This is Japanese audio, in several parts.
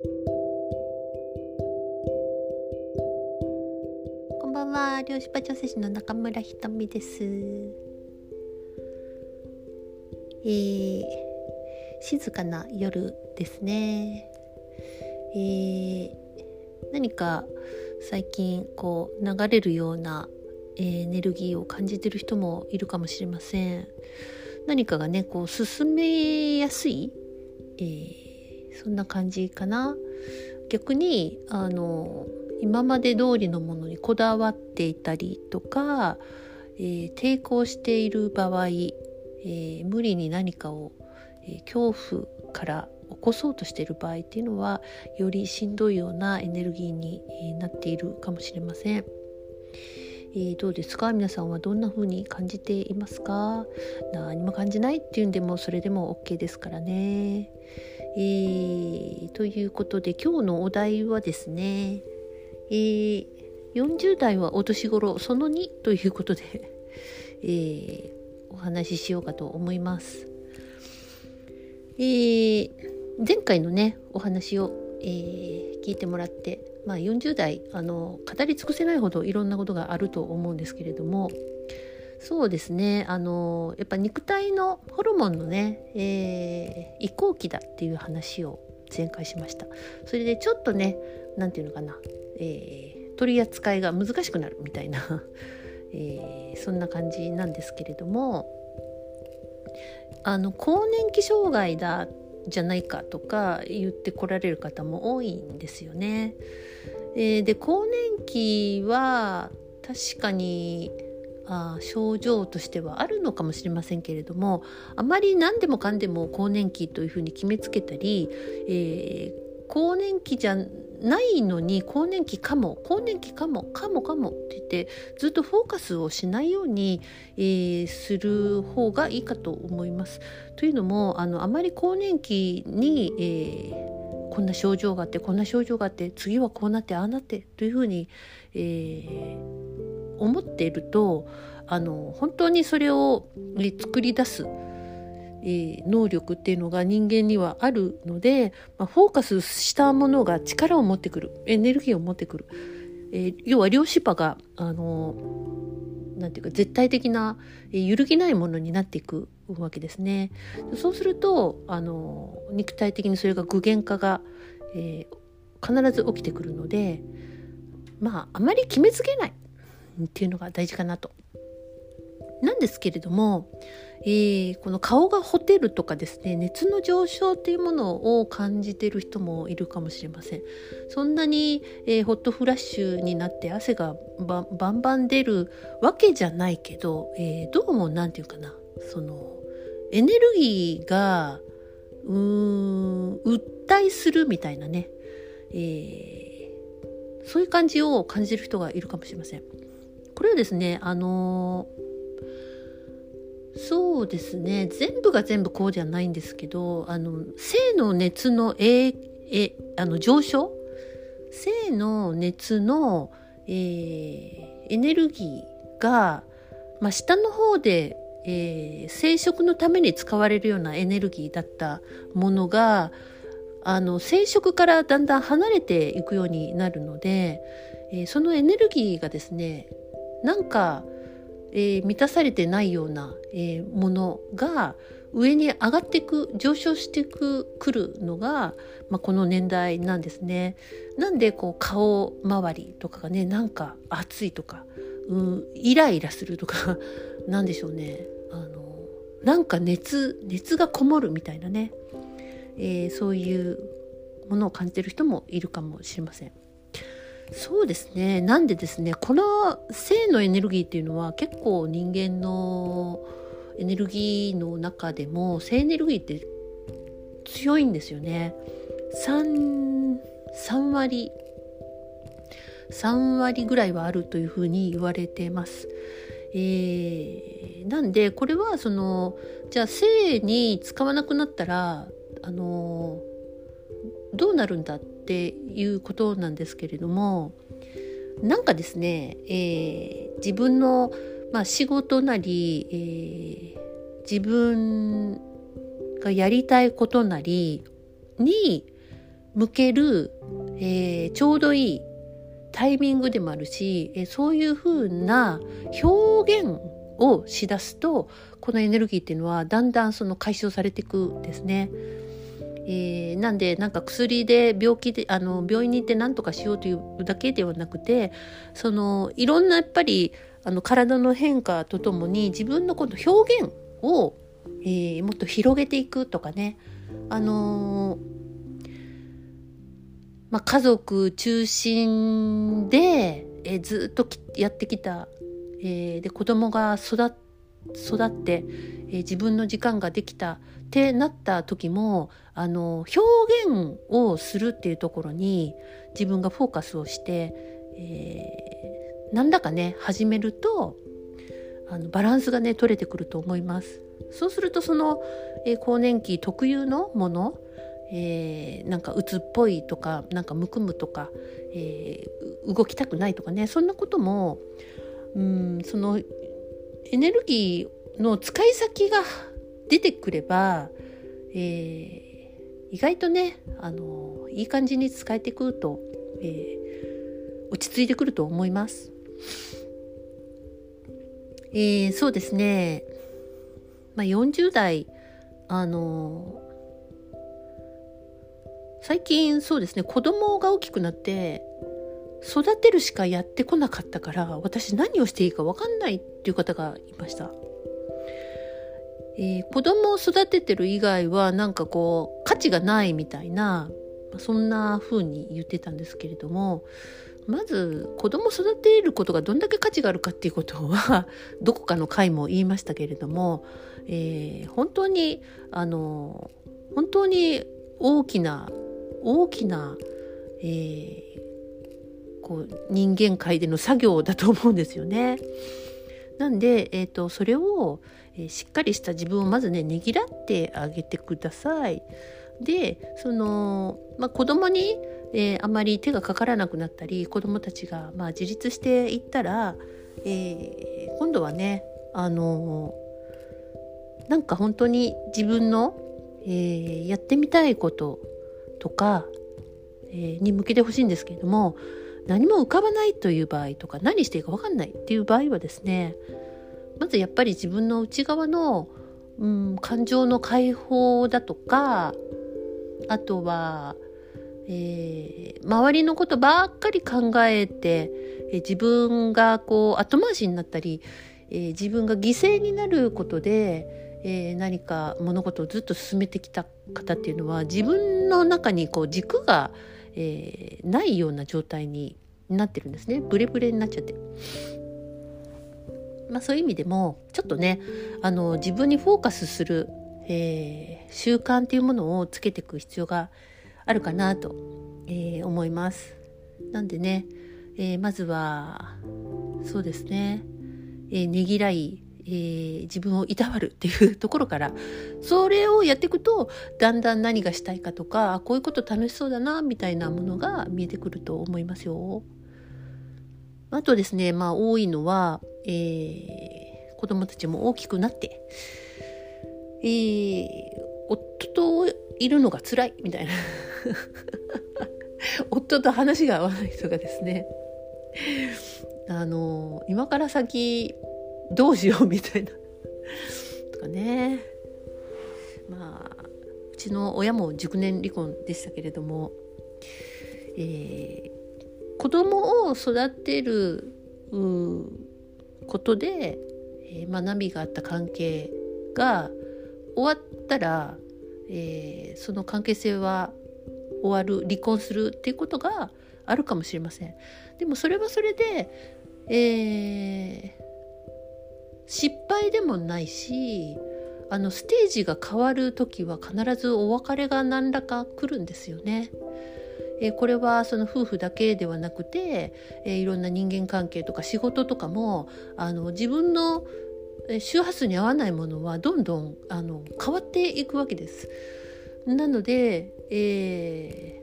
こんばんは、漁師場女性の中村ひとみです。えー、静かな夜ですね。えー、何か最近こう流れるようなエネルギーを感じてる人もいるかもしれません。何かがねこう進めやすい、えー、そんな感じかな。逆にあの今まで通りのものにこだわっていたりとか、えー、抵抗している場合、えー、無理に何かを、え恐怖から起こそうとしている場合っていうのはよりしんどいようなエネルギーになっているかもしれません。え、どうですか？皆さんはどんな風に感じていますか？何も感じないっていうんでもそれでも OK ですからね。えー、ということで今日のお題はですね、えー、40代はお年頃その2ということで、えー、お話ししようかと思います。えー、前回のねお話を、えー、聞いてもらってまあ、40代あの語り尽くせないほどいろんなことがあると思うんですけれどもそうですねあのやっぱ肉体のホルモンのね、えー、移行期だっていう話を前回しましたそれでちょっとね何て言うのかな、えー、取り扱いが難しくなるみたいな、えー、そんな感じなんですけれどもあの更年期障害だじゃないかとか言ってこられる方も多いんですよね。えー、で更年期は確かにあ症状としてはあるのかもしれませんけれどもあまり何でもかんでも更年期というふうに決めつけたり、えー、更年期じゃないのに更年期かも更年期かもかもかもって言ってずっとフォーカスをしないように、えー、する方がいいかと思います。というのもあのあまり更年期に、えー、こんな症状があってこんな症状があって次はこうなってああなってというふうに、えー、思っているとあの本当にそれを作り出すえー、能力っていうのが人間にはあるので、まあ、フォーカスしたものが力を持ってくるエネルギーを持ってくる、えー、要は量子波があのなんていうか絶対的な、えー、揺るぎないものになっていくわけですね。そうするとあの肉体的にそれが具現化が、えー、必ず起きてくるのでまああまり決めつけないっていうのが大事かなと。なんですけれども、えー、この顔がほてるとかですね熱の上昇っていうものを感じてる人もいるかもしれません。そんなに、えー、ホットフラッシュになって汗がバンバン出るわけじゃないけど、えー、どうも何て言うかなそのエネルギーがうーん訴えするみたいなね、え、そういう感じを感じる人がいるかもしれません。これはですねあのそうですね全部が全部こうじゃないんですけどあの性の熱のええあの上昇？性の熱の、えー、エネルギーが、まあ、下の方で、えー、生殖のために使われるようなエネルギーだったものがあの生殖からだんだん離れていくようになるので、えー、そのエネルギーがですねなんかえー、満たされてないような、えー、ものが上に上がっていく上昇してくくるのが、まあ、この年代なんですね。なんでこう顔周りとかがねなんか熱いとか、うん、イライラするとか なんでしょうねあのなんか熱熱がこもるみたいなね、えー、そういうものを感じてる人もいるかもしれません。そうですねなんでですねこの性のエネルギーっていうのは結構人間のエネルギーの中でも性エネルギーって強いんですよね 3, 3割3割ぐらいはあるというふうに言われてます。えー、なんでこれはそのじゃあ性に使わなくなったらあのどうなるんだっていうことなんですけれどもなんかですね、えー、自分の、まあ、仕事なり、えー、自分がやりたいことなりに向ける、えー、ちょうどいいタイミングでもあるし、え、そういうふうな表現をしだすとこのエネルギーっていうのはだんだんその解消されていくんですね。えー、なんでなんか薬で病気であの病院に行って何とかしようというだけではなくてそのいろんなやっぱりあの体の変化とともに自分のこの表現を、えー、もっと広げていくとかね。あのー、まあ、家族中心で、えー、ずっとやってきた、えー、で子供が育育って、えー、自分の時間ができたってなった時もあの表現をするっていうところに自分がフォーカスをして、えー、なんだかね始めるとあのバランスがね取れてくると思います。そうするとその、えー、更年期特有のものえー、なんか鬱っぽいとかなんかむくむとか、えー、動きたくないとかねそんなこともうんそのエネルギーの使い先が出てくれば、えー、意外とね、あのいい感じに使えてくると、えー、落ち着いてくると思います。えー、そうですね、まあ、40代あの最近そうですね子供が大きくなって育てるしかやってこなかったから私何をしていいか分かんないっていう方がいました。えー、子供を育ててる以外はなんかこう価値がないみたいなそんな風に言ってたんですけれどもまず子供を育てることがどんだけ価値があるかっていうことは どこかの回も言いましたけれども、えー、本当にあの本当に大きな大きな、えー、こう人間界での作業だと思うんですよね。なんで、えーとそれを、えしっかりした自分をまずねねぎらってあげてください。でその、まあ、子供に、えー、あまり手がかからなくなったり子供たちが、まあ、自立していったら、えー、今度はねあのなんか本当に自分の、えー、やってみたいこととか、えに向けてほしいんですけれども何も浮かばないという場合とか何していいか分かんないっていう場合はですねまずやっぱり自分の内側の、うん、感情の解放だとかあとは、えー、周りのことばっかり考えて、えー、自分がこう後回しになったり、えー、自分が犠牲になることで、え何か物事をずっと進めてきた方っていうのは自分の中にこう軸が、えないような状態になってるんですねブレブレになっちゃって。まあ、そういう意味でもちょっとねあの自分にフォーカスする、えー、習慣っていうものをつけていく必要があるかなと、えー、思います。なんでね、えー、まずはそうですね、えねぎらい、え自分をいたわるっていうところからそれをやっていくとだんだん何がしたいかとかこういうこと楽しそうだなみたいなものが見えてくると思いますよ。あとですね、まあ多いのは、えー、子供たちも大きくなって、えー、夫といるのが辛いみたいな 夫と話が合わない人がですねあの今から先どうしようみたいなとかねまあうちの親も熟年離婚でしたけれども、えー、子供を育てることで、えー、学びがあった関係が終わったら、えー、その関係性は終わる離婚するっていうことがあるかもしれません。でもそれはそれで、えー、失敗でもないしあのステージが変わる時は必ずお別れが何らか来るんですよね。えこれはその夫婦だけではなくて、えいろんな人間関係とか仕事とかもあの自分の周波数に合わないものはどんどんあの変わっていくわけです。なので、え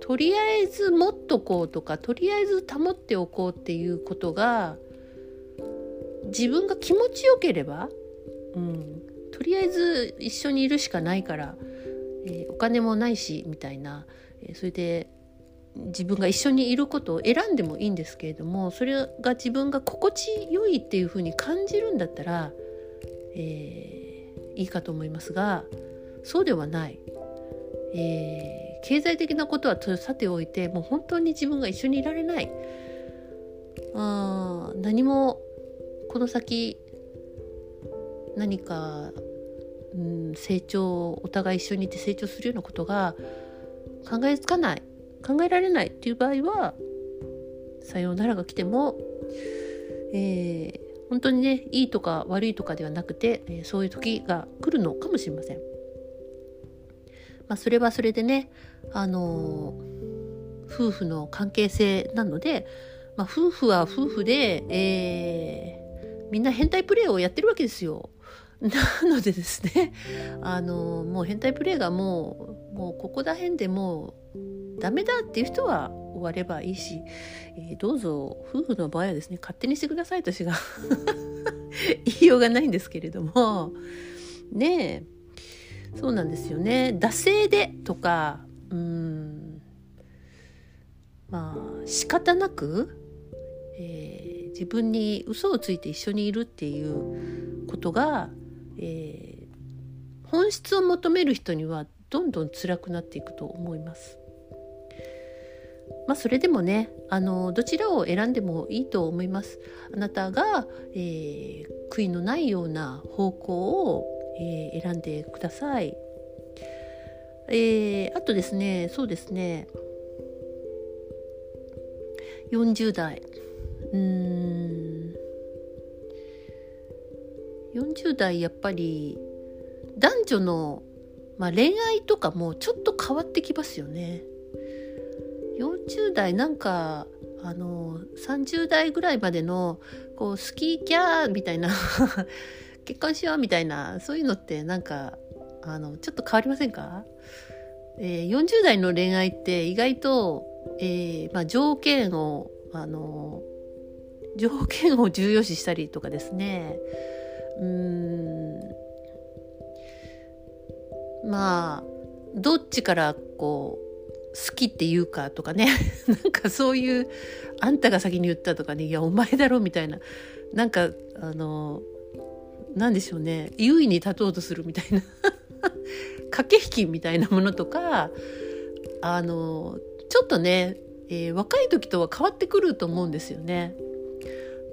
ー、とりあえず持っとこうとかとりあえず保っておこうっていうことが自分が気持ちよければ、うん、とりあえず一緒にいるしかないから、えー、お金もないしみたいな、それで自分が一緒にいることを選んでもいいんですけれどもそれが自分が心地よいっていうふうに感じるんだったら、えー、いいかと思いますがそうではない、えー、経済的なことはさておいてもう本当に自分が一緒にいられない。あ何もこの先何か、うん、成長お互い一緒にいて成長するようなことが考えつかない考えられないっていう場合はさようならが来ても、えー、本当にねいいとか悪いとかではなくて、えー、そういう時が来るのかもしれません。まあ、それはそれでね、あのー、夫婦の関係性なので、まあ、夫婦は夫婦で、えー、みんな変態プレーをやってるわけですよ。なのでですね、あの、もう変態プレーがもうもうここら辺でもうダメだっていう人は終わればいいし、えー、どうぞ夫婦の場合はですね勝手にしてくださいとしが 言いようがないんですけれどもねえそうなんですよね惰性でとかうんまあ仕方なく、えー、自分に嘘をついて一緒にいるっていうことが、えー、本質を求める人にはどんどん辛くなっていくと思います。まあ、それでもねあのどちらを選んでもいいと思います。あなたが、えー、悔いのないような方向を、えー、選んでください。えー、あとですねそうですね40代うーん40代やっぱり男女のまあ、恋愛とかもちょっと変わってきますよね。40代なんかあの30代ぐらいまでのこう好きキャーみたいな 結婚しようみたいなそういうのってなんかあのちょっと変わりませんか、えー、40代の恋愛って意外と、えーまあ、条件をあの条件を重要視したりとかですね。うん。まあどっちからこう好きって言うかとかね。なんかそういうあんたが先に言ったとかね。いやお前だろみたいな。なんかあの何でしょうね。優位に立とうとするみたいな。駆け引きみたいなものとかあのちょっとね、えー、若い時とは変わってくると思うんですよね。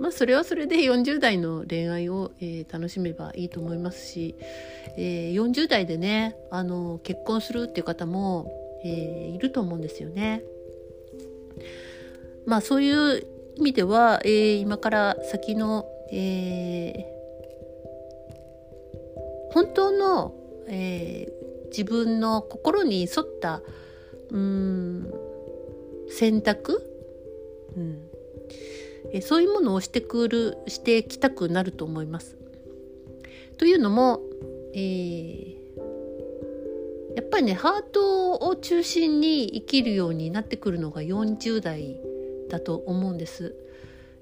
まあそれはそれで40代の恋愛を、えー、楽しめばいいと思いますし、えー、40代でねあの結婚するっていう方も、えー、いると思うんですよね。まあそういう意味では、えー、今から先の、え、本当の、え、自分の心に沿ったうん選択、うん、えそういうものをしてくるしてきたくなると思います。というのも、えー、やっぱりねハートを中心に生きるようになってくるのが40代だと思うんです。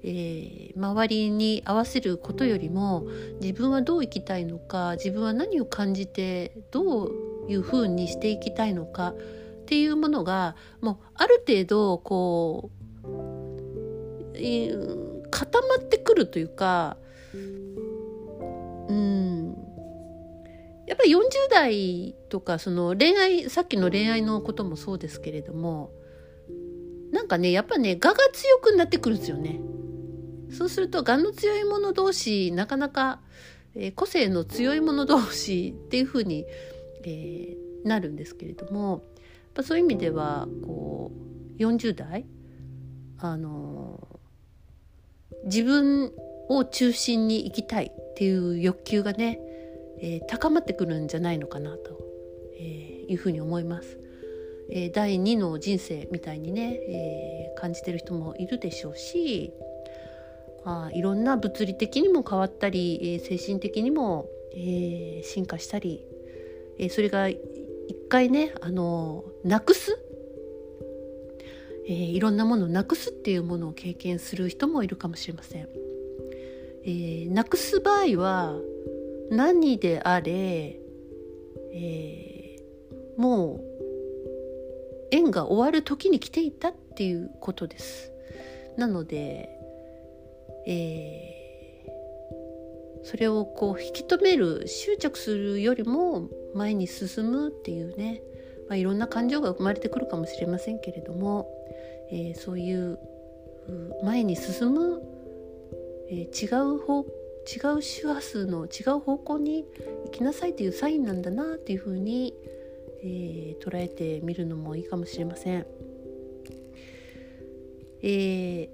えー、周りに合わせることよりも自分はどう生きたいのか自分は何を感じてどういうふうにしていきたいのかっていうものがもうある程度こう固まってくるというかうんやっぱり40代とかその恋愛さっきの恋愛のこともそうですけれどもなんかねやっぱね我が強くなってくるんですよね。そうすると我の強い者同士なかなか、えー、個性の強い者同士っていうふうに、えー、なるんですけれどもやっぱそういう意味ではこう40代あの自分を中心に生きたいっていう欲求がね、えー、高まってくるんじゃないのかなと、えー、いうふうに思います。えー、第2の人生みたいにね、え、感じてる人もいるでしょうしあいろんな物理的にも変わったり、え、精神的にも、え、進化したり、え、それが一回ねあのなくすえー、いろんなものをなくすっていうものを経験する人もいるかもしれません。えー、なくす場合は何であれ、えー、もう縁が終わる時に来ていたっていうことです。なので、えー、それをこう引き止める執着するよりも前に進むっていうね、まあ、いろんな感情が生まれてくるかもしれませんけれども、えー、そういう前に進む、えー、違う方違う周波数の違う方向に行きなさいというサインなんだなっていうふうに、えー、捉えてみるのもいいかもしれません。え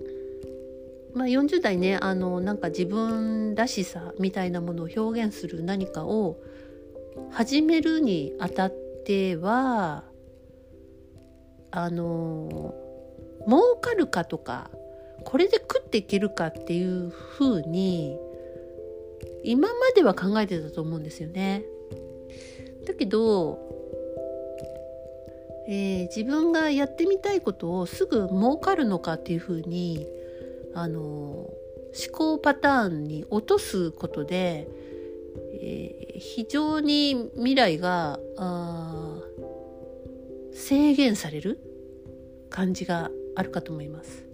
まあ、40代ねあのなんか自分らしさみたいなものを表現する何かを始めるにあたってはあの儲かるかとかこれで食っていけるかっていうふうに今までは考えてたと思うんですよね。だけど、えー、自分がやってみたいことをすぐ儲かるのかっていうふうにあの思考パターンに落とすことで、えー、非常に未来が制限される感じがあるかと思います。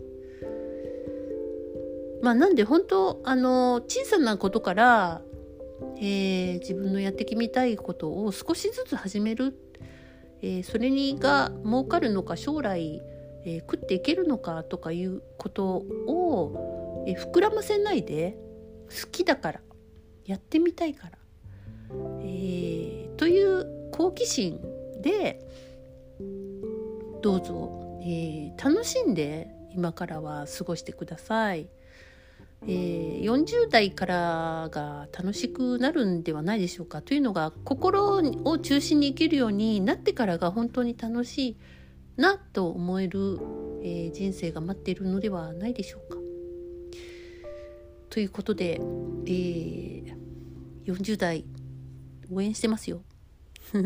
まあ、なんで本当あの小さなことから、えー、自分のやってみたいことを少しずつ始める、えー、それにが儲かるのか将来、えー、食っていけるのかとかいうことを、え膨らませないで好きだからやってみたいから、えという好奇心でどうぞ、え楽しんで今からは過ごしてください。えー、40代からが楽しくなるんではないでしょうかというのが心を中心に生きるようになってからが本当に楽しいなと思える、えー、人生が待っているのではないでしょうか。ということで、えー、40代応援してますよ。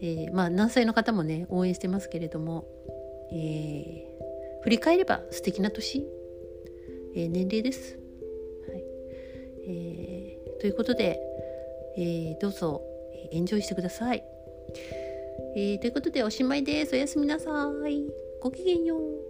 えー、まあ何歳の方もね応援してますけれども、えー、振り返れば素敵な年えー、年齢です。はいえー、ということで、えー、どうぞエンジョイしてください。えー、ということでおしまいです。おやすみなさい。ごきげんよう。